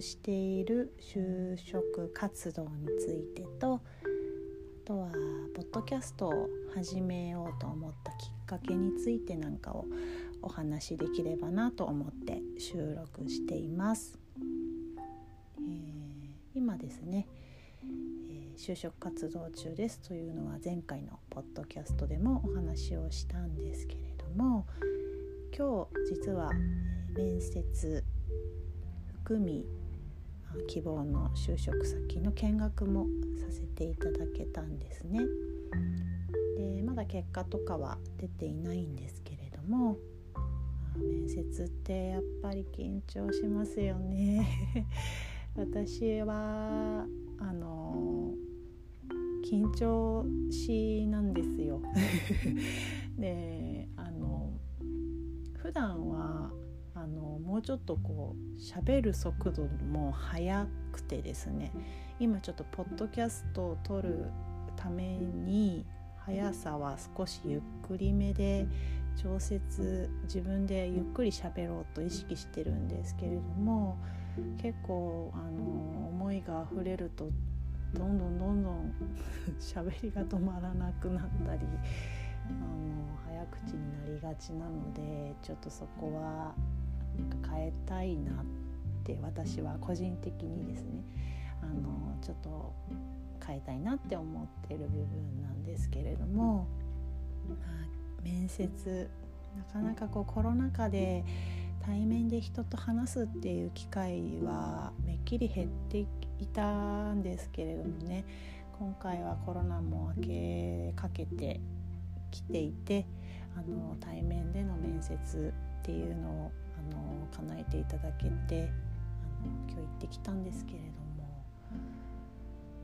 している就職活動についてとあとはポッドキャストを始めようと思ったきっかけについてなんかをお話しできればなと思って収録しています。えー、今ですね、えー、就職活動中ですというのは前回のポッドキャストでもお話をしたんですけれども今日実は面接含み希望の就職先の見学もさせていただけたんですね。でまだ結果とかは出ていないんですけれども面接ってやっぱり緊張しますよね 私はあの緊張しなんですよ であの普段はあのもうちょっとこう喋る速度も速くてですね今ちょっとポッドキャストを撮るために速さは少しゆっくりめで調節自分でゆっくり喋ろうと意識してるんですけれども結構あの思いが溢れるとどんどんどんどん 喋りが止まらなくなったりあの早口になりがちなのでちょっとそこは変えたいなって私は個人的にですねあのちょっと変えたいなって思ってる部分なんですけれども、まあ、面接なかなかこうコロナ禍で対面で人と話すっていう機会はめっきり減っていたんですけれどもね今回はコロナも明けかけてきていてあの対面での面接っていうのをあの叶えていただけてあの今日行ってきたんですけれども。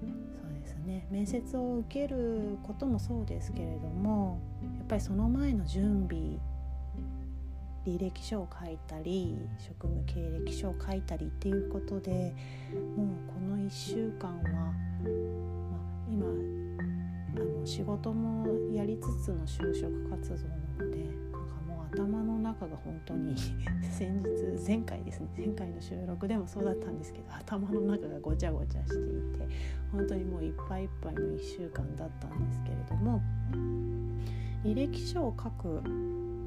そうですね。面接を受けることもそうですけれどもやっぱりその前の準備履歴書を書いたり職務経歴書を書いたりっていうことでもうこの1週間は、まあ、今あの仕事もやりつつの就職活動なので頭の中が本当に 先日前回ですね前回の収録でもそうだったんですけど頭の中がごちゃごちゃしていて本当にもういっぱいいっぱいの1週間だったんですけれども履歴書を書くっ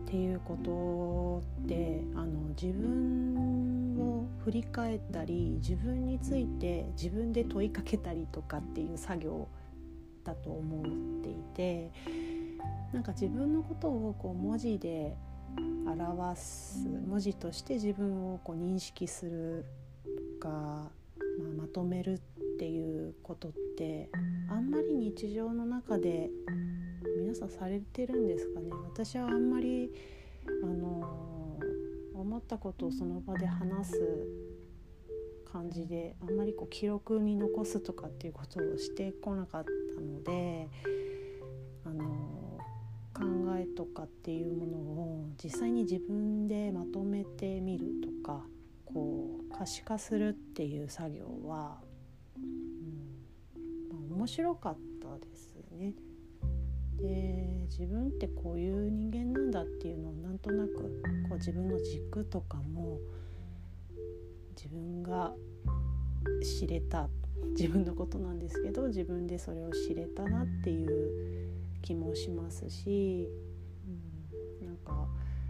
ていうことってあの自分を振り返ったり自分について自分で問いかけたりとかっていう作業だと思っていてなんか自分のことをこう文字で表す文字として自分をこう認識するとか、まあ、まとめるっていうことってあんまり日常の中で皆さんされてるんですかね？私はあんまりあの思ったことをその場で話す感じであんまりこう記録に残すとかっていうことをしてこなかったのでとかっていうものを実際に自分でまとめてみるとかこう可視化するっていう作業は、うんまあ、面白かったですね。で自分ってこういう人間なんだっていうのをなんとなくこう自分の軸とかも自分が知れた自分のことなんですけど自分でそれを知れたなっていう気もしますし、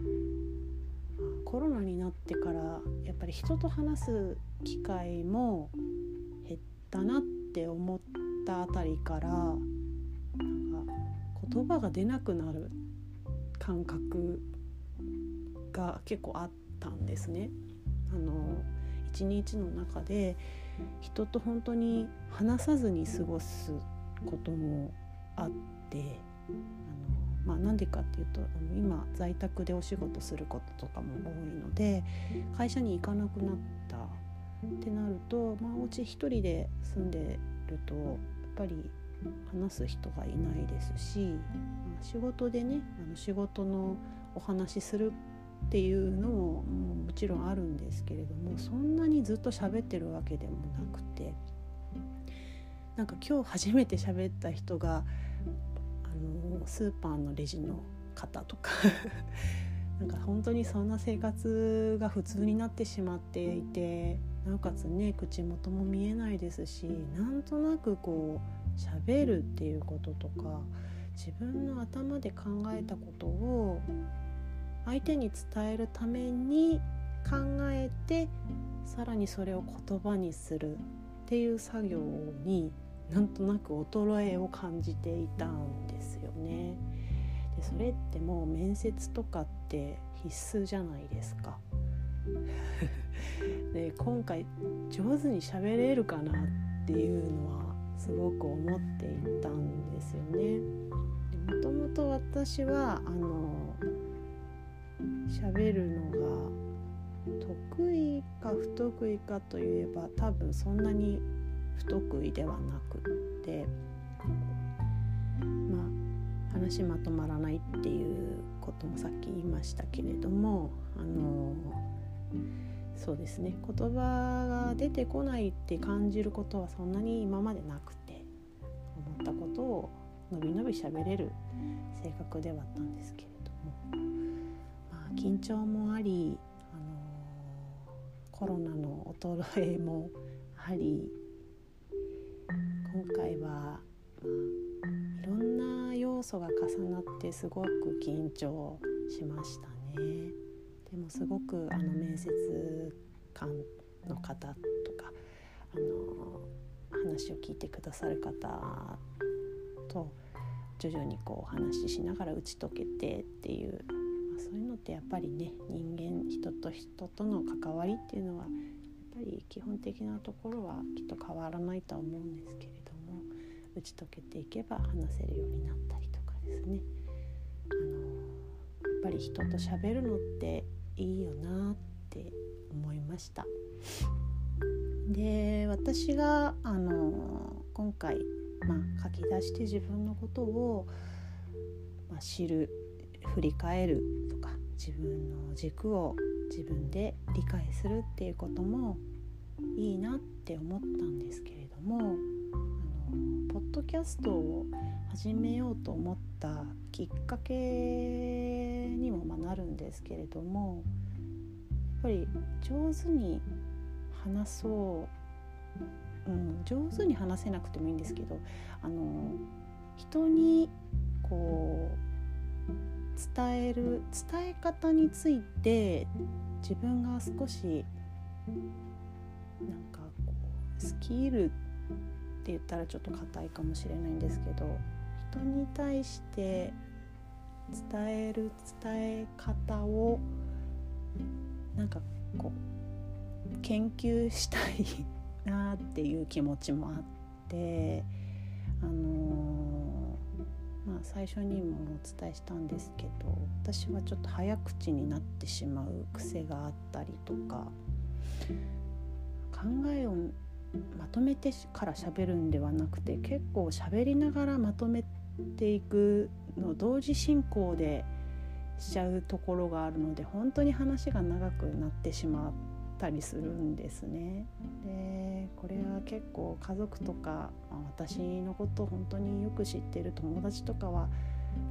うん、なんかコロナになってからやっぱり人と話す機会も減ったなって思ったあたりからなんか言葉が出なくなる感覚が結構あったんですね。あの一日の中で人と本当に話さずに過ごすこともあってあのまあ、なんでかっていうとあの今在宅でお仕事することとかも多いので会社に行かなくなったってなると、まあ、お家一人で住んでるとやっぱり話す人がいないですし、まあ、仕事でねあの仕事のお話しするっていうのももちろんあるんですけれどもそんなにずっと喋ってるわけでもなくてなんか今日初めて喋った人がのスーパーのレジの方とか。なんか本当にそんな生活が普通になってしまっていてなんかつね口元も見えないですしなんとなくこう喋るっていうこととか自分の頭で考えたことを相手に伝えるために考えてさらにそれを言葉にするっていう作業になんとなく衰えを感じていたんね。でそれってもう面接とかって必須じゃないですか。で今回上手に喋れるかなっていうのはすごく思っていたんですよね。もともと私はあの喋るのが得意か不得意かといえば多分そんなに不得意ではなくってまあ話まとまらないっていうこともさっき言いましたけれどもあのそうですね。言葉が出てこないって感じることはそんなに今までなくて思ったことをのびのび喋れる性格ではあったんですけれどもまあ緊張もあり、あのコロナの衰えもあり今回は、まあ、要素が重なってすごく緊張しましたね。でもすごくあの面接官の方とかあの話を聞いてくださる方と徐々にこうお話ししながら打ち解けてっていう、まあ、そういうのってやっぱりね人間人と人との関わりっていうのはやっぱり基本的なところはきっと変わらないとは思うんですけれども打ち解けていけば話せるようになったり人と喋るのっていいよなって思いました。で私があの今回、まあ、書き出して自分のことを、まあ、知る振り返るとか自分の軸を自分で理解するっていうこともいいなって思ったんですけれどもあのポッドキャストを始めようと思ったきっかけですけれどもやっぱり上手に話そう、うん、上手に話せなくてもいいんですけどあの人にこう伝える伝え方について自分が少しなんかこうスキルって言ったらちょっと硬いかもしれないんですけど人に対して伝える伝え方をなんかこう研究したい なっていう気持ちもあってあのー、まあ最初にもお伝えしたんですけど私はちょっと早口になってしまう癖があったりとか考えをまとめてから喋るんではなくて結構喋りながらまとめていくの同時進行でしちゃうところがあるので本当に話が長くなってしまったりするんですね。でこれは結構家族とか、まあ、私のことを本当によく知ってる友達とかは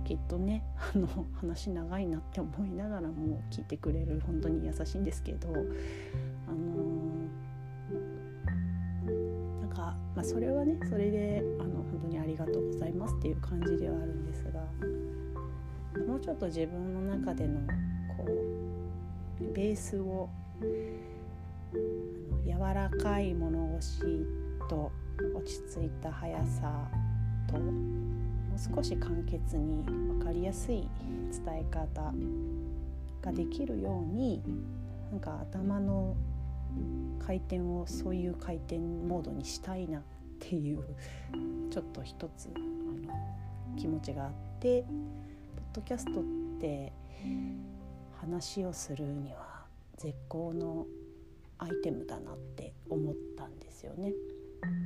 きっとね あの話長いなって思いながらも聞いてくれる本当に優しいんですけどまあ、それはねそれであの本当にありがとうございますっていう感じではあるんですがもうちょっと自分の中でのこうベースを柔らかい物腰と落ち着いた速さともう少し簡潔に分かりやすい伝え方ができるようになんか頭の回転をそういう回転モードにしたいなっていうちょっと一つあの気持ちがあってポッドキャストって話をするには絶好のアイテムだなって思ったんですよね。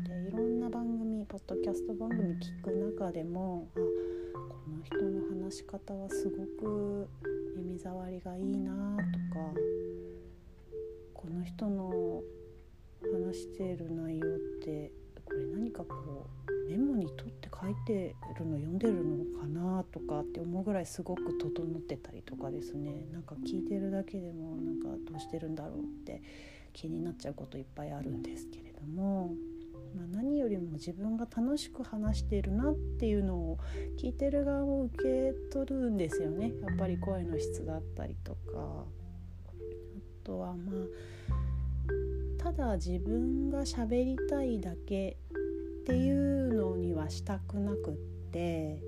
でいろんな番組ポッドキャスト番組聞く中でもあこの人の話し方はすごく耳障りがいいなとかこの人の話している内容ってこれ何かこうメモに取って書いてるの読んでるのかなとかって思うぐらいすごく整ってたりとかですね。なんか聞いてるだけでもなんかどうしてるんだろうって気になっちゃうこといっぱいあるんですけれども、まあ、何よりも自分が楽しく話しているなっていうのを聞いてる側も受け取るんですよね。やっぱり声の質だったりとか。とはまあただ自分が喋りたいだけっていうのにはしたくなくって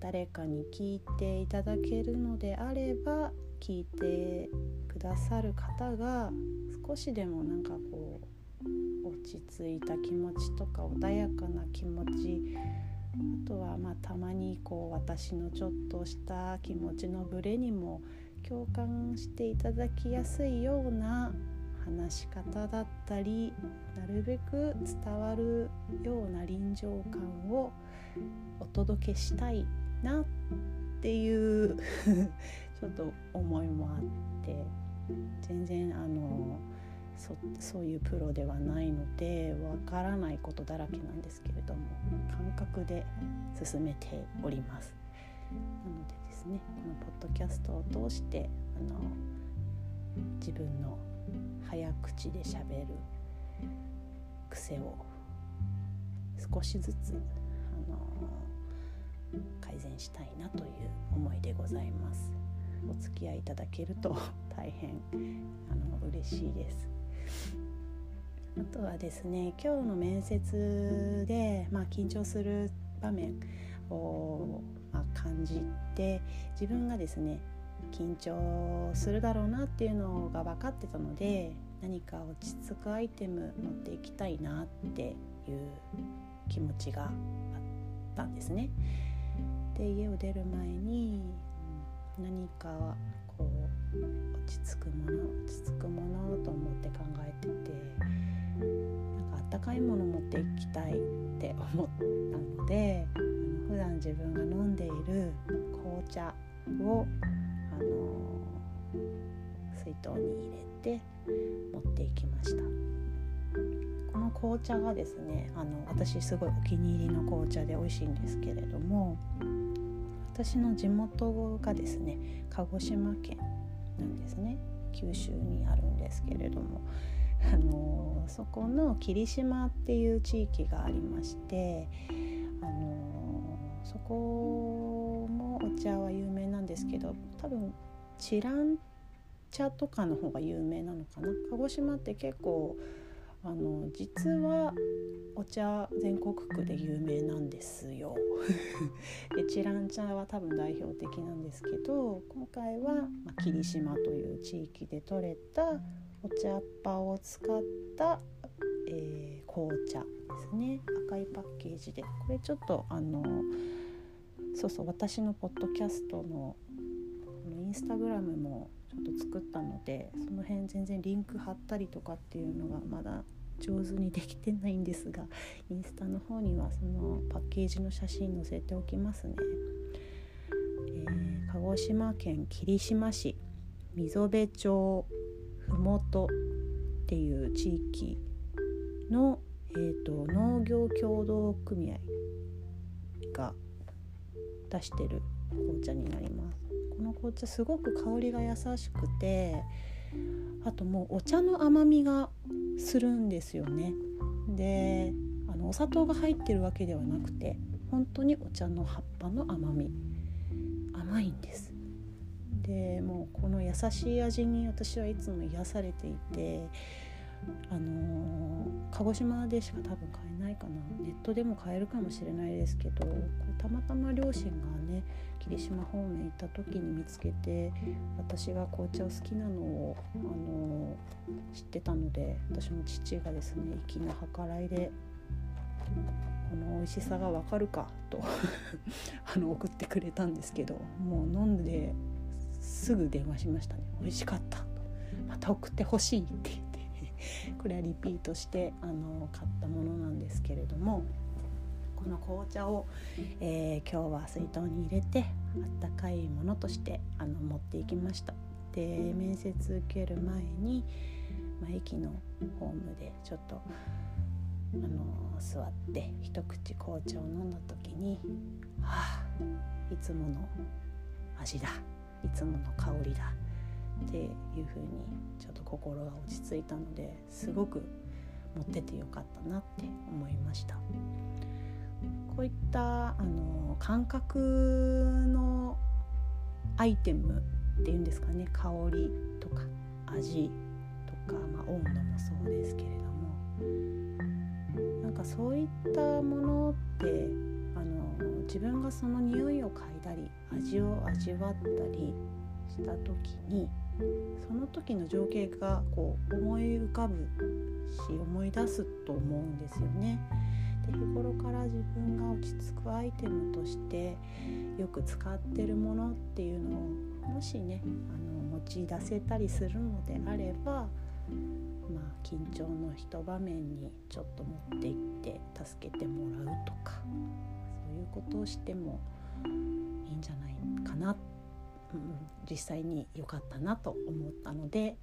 誰かに聞いていただけるのであれば聞いてくださる方が少しでもなんかこう落ち着いた気持ちとか穏やかな気持ちあとはまあたまにこう私のちょっとした気持ちのブレにも共感していただきやすいような話し方だったりなるべく伝わるような臨場感をお届けしたいなっていう ちょっと思いもあって全然あのそそういうプロではないのでわからないことだらけなんですけれども感覚で進めております。なのでねこのポッドキャストを通してあの自分の早口でしゃべる癖を少しずつあの改善したいなという思いでございます。お付き合いいただけると 大変あの嬉しいです。あとはですね今日の面接で、まあ、緊張する場面を、あ、感じて自分がですね緊張するだろうなっていうのが分かってたので何か落ち着くアイテム持っていきたいなっていう気持ちがあったんですね。で家を出る前に何か落ち着くもの落ち着くものと思って考えててなんかあったかいもの持っていきたいって思ったのであの普段自分が飲んでいる紅茶をあの水筒に入れて持っていきました。この紅茶がですねあの私すごいお気に入りの紅茶で美味しいんですけれども私の地元がですね鹿児島県なんですね。九州にあるんですけれども。あのそこの霧島っていう地域がありましてあのそこもお茶は有名なんですけど多分チラン茶とかの方が有名なのかな。鹿児島って結構あの実はお茶全国区で有名なんですよ。でチラン茶は多分代表的なんですけど今回は、霧島という地域で採れたお茶っ葉を使った、えー、紅茶ですね赤いパッケージでこれちょっとあのそうそう私のポッドキャストのインスタグラムもちょっと作ったのでその辺全然リンク貼ったりとかっていうのがまだ上手にできてないんですがインスタの方にはそのパッケージの写真載せておきますね、えー、鹿児島県霧島市溝辺町麓っていう地域の、えーと、農業協同組合が出してる紅茶になります。この紅茶すごく香りが優しくてあともうお茶の甘みがするんですよね。であのお砂糖が入ってるわけではなくて本当にお茶の葉っぱの甘み。甘いんです。でもうこの優しい味に私はいつも癒されていてあの、鹿児島でしか多分買えないかな。ネットでも買えるかもしれないですけどこれたまたま両親がね霧島方面行った時に見つけて私が紅茶を好きなのを、あの、知ってたので私の父がですね粋な計らいでこの美味しさがわかるかと あの送ってくれたんですけどもう飲んですぐ電話しましたね。美味しかったまた送ってほしいって。これはリピートしてあの買ったものなんですけれどもこの紅茶を、えー、今日は水筒に入れてあったかいものとしてあの持っていきました。で面接受ける前に、まあ、駅のホームでちょっとあの座って一口紅茶を飲んだ時にはあいつもの味だ。いつもの香りだ。っていうふうにちょっと心が落ち着いたのですごく持っててよかったなって思いました。こういったあの感覚のアイテムっていうんですかね香りとか味とか、まあ、温度もそうですけれどもなんかそういったものってあの自分がその匂いを嗅いだり味を味わったりした時にその時の情景がこう思い浮かぶし思い出すと思うんですよね。で日頃から自分が落ち着くアイテムとしてよく使ってるものっていうのをもしねあの持ち出せたりするのであればまあ緊張の一場面にちょっと持っていって助けてもらうとかそういうことをしてもいいんじゃないかなって、うん、実際に良かったなと思ったので、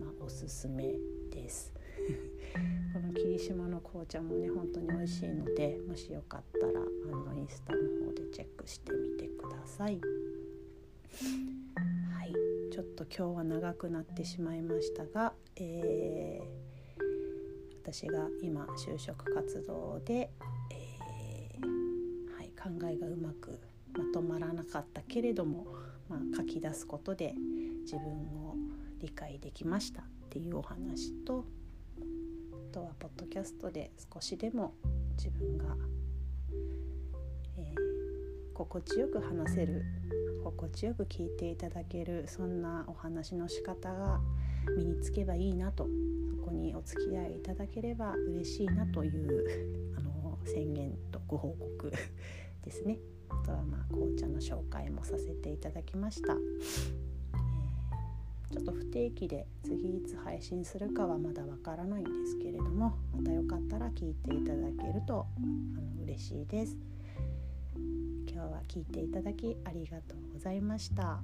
まあ、おすすめです。この霧島の紅茶もね本当に美味しいのでもしよかったらあのインスタの方でチェックしてみてください。はいちょっと今日は長くなってしまいましたが、えー、私が今就職活動で、えー、はい、考えがうまくまとまらなかったけれども、まあ、書き出すことで自分を理解できましたっていうお話とあとはポッドキャストで少しでも自分が、えー、心地よく話せる心地よく聞いていただけるそんなお話の仕方が身につけばいいなとそこにお付き合いいただければ嬉しいなというあの宣言とご報告ですね。あとはまあ紅茶の紹介もさせていただきました。ちょっと不定期で次いつ配信するかはまだわからないんですけれどもまたよかったら聞いていただけるとあの嬉しいです今日は聞いていただきありがとうございました。